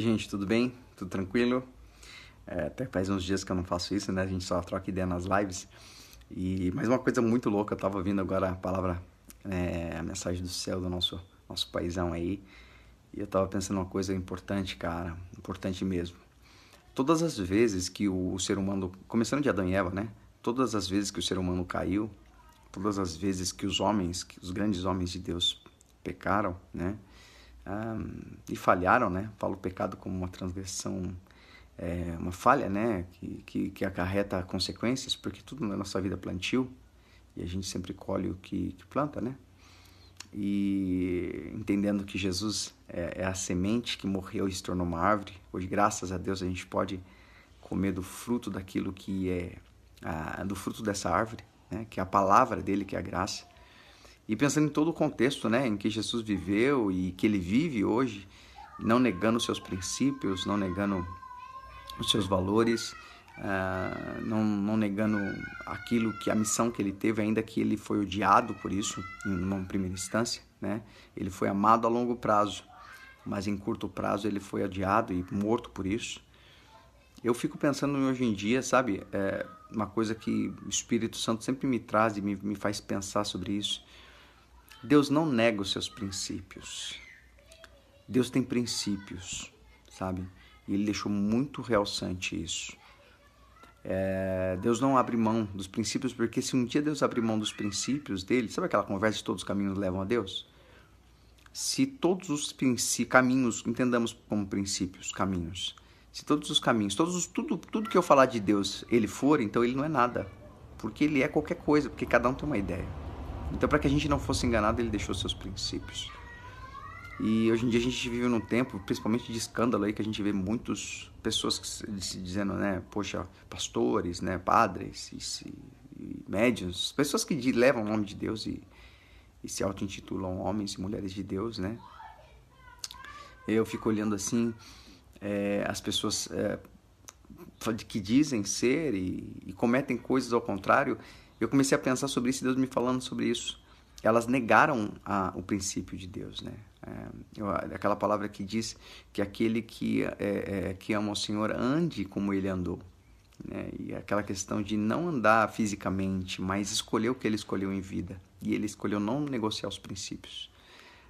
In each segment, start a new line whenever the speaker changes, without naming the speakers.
Oi, gente, tudo bem? Tudo tranquilo? É, até faz uns dias que eu não faço isso, né? A gente só troca ideia nas lives. E mais uma coisa muito louca, eu tava ouvindo agora a palavra, é, a mensagem do céu do nosso, nosso paizão aí. E eu tava pensando uma coisa importante, cara, importante mesmo. Todas as vezes que o, o ser humano, começando de Adão e Eva, né? Todas as vezes que o ser humano caiu, todas as vezes que os homens, que os grandes homens de Deus pecaram, né? E falharam, né? Falo pecado como uma transgressão, é, uma falha, né? Que, que, que, acarreta consequências, porque tudo na nossa vida é plantio e a gente sempre colhe o que, que planta, né? E entendendo que Jesus é, é, a semente que morreu e se tornou uma árvore, hoje, graças a Deus, a gente pode comer do fruto daquilo que é, a, do fruto dessa árvore, né? Que é a palavra dele, que é a graça. E pensando em todo o contexto né, em que Jesus viveu e que ele vive hoje, não negando os seus princípios, não negando os seus valores, uh, não, não negando aquilo que a missão que ele teve, ainda que ele foi odiado por isso, em uma primeira instância, né? Ele foi amado a longo prazo, mas em curto prazo ele foi odiado e morto por isso. Eu fico pensando hoje em dia, sabe, é uma coisa que o Espírito Santo sempre me traz e me, me faz pensar sobre isso Deus não nega os seus princípios. Deus tem princípios, sabe? E ele deixou muito realçante isso. É, Deus não abre mão dos princípios, porque se um dia Deus abrir mão dos princípios dele, sabe aquela conversa de todos os caminhos levam a Deus? Se todos os caminhos, entendamos como princípios, caminhos, se todos os caminhos, todos os, tudo, tudo que eu falar de Deus ele for, então ele não é nada, porque ele é qualquer coisa, porque cada um tem uma ideia. Então, para que a gente não fosse enganado, ele deixou seus princípios. E hoje em dia a gente vive num tempo, principalmente de escândalo aí, que a gente vê muitas pessoas se dizendo, né, poxa, pastores, né, padres e, e pessoas que levam o nome de Deus e, e se auto-intitulam homens e mulheres de Deus, né. Eu fico olhando assim, é, as pessoas é, que dizem ser e, e cometem coisas ao contrário, eu comecei a pensar sobre isso, Deus me falando sobre isso. Elas negaram a, o princípio de Deus, né? É, aquela palavra que diz que aquele que, é, é, que ama o Senhor ande como ele andou. Né? E aquela questão de não andar fisicamente, mas escolher o que ele escolheu em vida. E ele escolheu não negociar os princípios.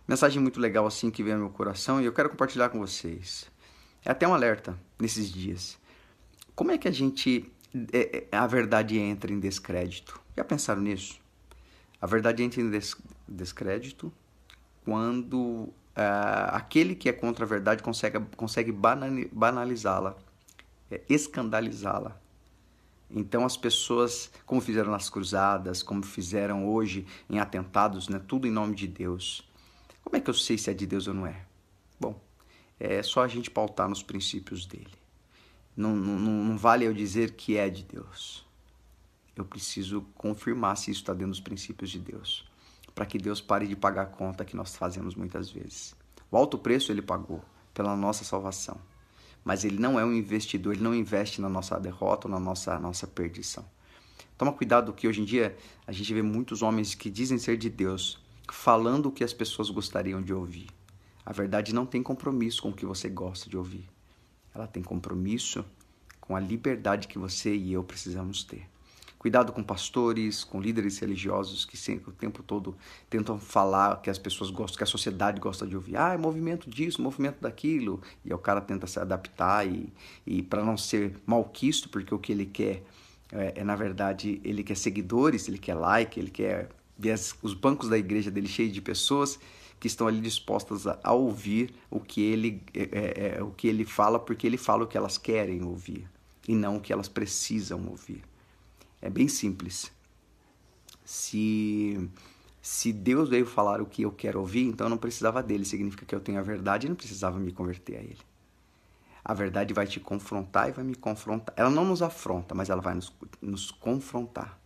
Mensagem muito legal assim que veio ao meu coração e eu quero compartilhar com vocês. É até um alerta nesses dias. Como é que a gente a verdade entra em descrédito. Já pensaram nisso? A verdade entra em des descrédito quando uh, aquele que é contra a verdade consegue, consegue banalizá-la, é, escandalizá-la. Então as pessoas, como fizeram nas cruzadas, como fizeram hoje em atentados, né, tudo em nome de Deus. Como é que eu sei se é de Deus ou não é? Bom, é só a gente pautar nos princípios dele. Não, não, não vale eu dizer que é de Deus. Eu preciso confirmar se isso está dentro dos princípios de Deus. Para que Deus pare de pagar a conta que nós fazemos muitas vezes. O alto preço ele pagou pela nossa salvação. Mas ele não é um investidor, ele não investe na nossa derrota ou na nossa, nossa perdição. Toma cuidado que hoje em dia a gente vê muitos homens que dizem ser de Deus falando o que as pessoas gostariam de ouvir. A verdade não tem compromisso com o que você gosta de ouvir ela tem compromisso com a liberdade que você e eu precisamos ter. Cuidado com pastores, com líderes religiosos que sempre o tempo todo tentam falar que as pessoas gostam, que a sociedade gosta de ouvir. Ah, é movimento disso, movimento daquilo. E o cara tenta se adaptar e, e para não ser malquisto, porque o que ele quer é, é, na verdade, ele quer seguidores, ele quer like, ele quer ver os bancos da igreja dele cheios de pessoas que estão ali dispostas a, a ouvir o que ele é, é, é, o que ele fala porque ele fala o que elas querem ouvir e não o que elas precisam ouvir. É bem simples. Se se Deus veio falar o que eu quero ouvir, então eu não precisava dele. Significa que eu tenho a verdade e não precisava me converter a ele. A verdade vai te confrontar e vai me confrontar. Ela não nos afronta, mas ela vai nos, nos confrontar.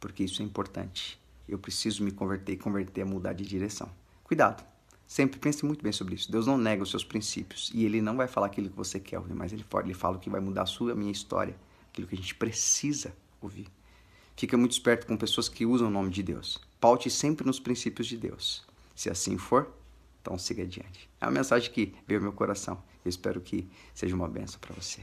Porque isso é importante. Eu preciso me converter e converter a mudar de direção. Cuidado. Sempre pense muito bem sobre isso. Deus não nega os seus princípios e ele não vai falar aquilo que você quer ouvir, mas ele, fala o que vai mudar a sua, a minha história, aquilo que a gente precisa ouvir. Fica muito esperto com pessoas que usam o nome de Deus. Paute sempre nos princípios de Deus. Se assim for, então siga adiante. É uma mensagem que veio ao meu coração. Eu espero que seja uma benção para você.